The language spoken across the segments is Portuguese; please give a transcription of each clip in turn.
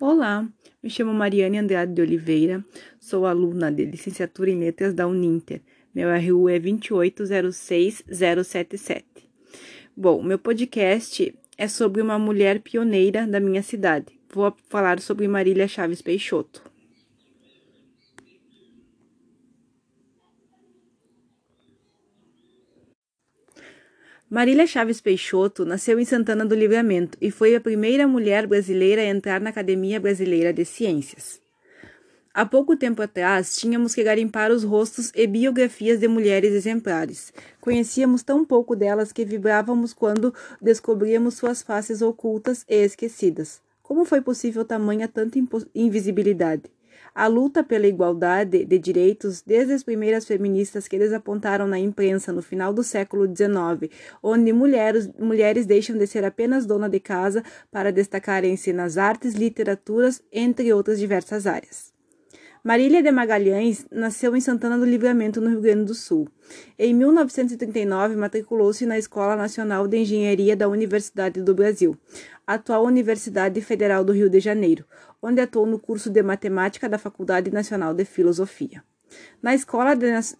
Olá, me chamo Mariane Andrade de Oliveira, sou aluna de licenciatura em Letras da Uninter. Meu RU é 2806077. Bom, meu podcast é sobre uma mulher pioneira da minha cidade. Vou falar sobre Marília Chaves Peixoto. Marília Chaves Peixoto nasceu em Santana do Livramento e foi a primeira mulher brasileira a entrar na Academia Brasileira de Ciências. Há pouco tempo atrás, tínhamos que garimpar os rostos e biografias de mulheres exemplares. Conhecíamos tão pouco delas que vibrávamos quando descobríamos suas faces ocultas e esquecidas. Como foi possível tamanha tanta invisibilidade? A luta pela igualdade de direitos, desde as primeiras feministas que eles apontaram na imprensa no final do século XIX, onde mulheres, mulheres deixam de ser apenas dona de casa para destacarem-se nas artes, literaturas, entre outras diversas áreas. Marília de Magalhães nasceu em Santana do Livramento, no Rio Grande do Sul. Em 1939, matriculou-se na Escola Nacional de Engenharia da Universidade do Brasil, atual Universidade Federal do Rio de Janeiro, onde atuou no curso de Matemática da Faculdade Nacional de Filosofia. Na Escola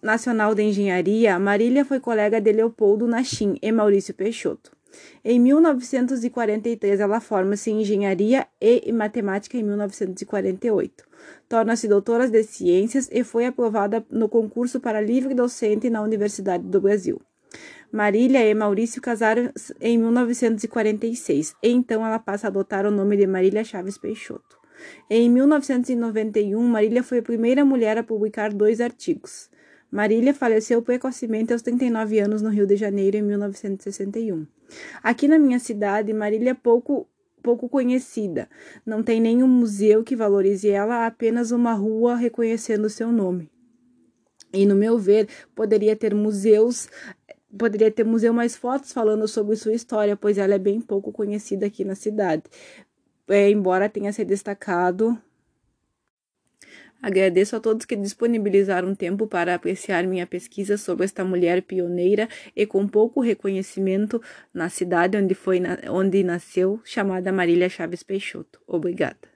Nacional de Engenharia, Marília foi colega de Leopoldo Nachim e Maurício Peixoto. Em 1943, ela forma-se em Engenharia e Matemática em 1948. Torna-se doutora de Ciências e foi aprovada no concurso para livre docente na Universidade do Brasil. Marília e Maurício casaram em 1946 e então ela passa a adotar o nome de Marília Chaves Peixoto. Em 1991, Marília foi a primeira mulher a publicar dois artigos. Marília faleceu precocemente aos 39 anos no Rio de Janeiro em 1961. Aqui na minha cidade, Marília é pouco pouco conhecida. Não tem nenhum museu que valorize ela, apenas uma rua reconhecendo seu nome. E no meu ver, poderia ter museus, poderia ter museu mais fotos falando sobre sua história, pois ela é bem pouco conhecida aqui na cidade. É, embora tenha se destacado Agradeço a todos que disponibilizaram tempo para apreciar minha pesquisa sobre esta mulher pioneira e com pouco reconhecimento na cidade onde, foi, onde nasceu, chamada Marília Chaves Peixoto. Obrigada.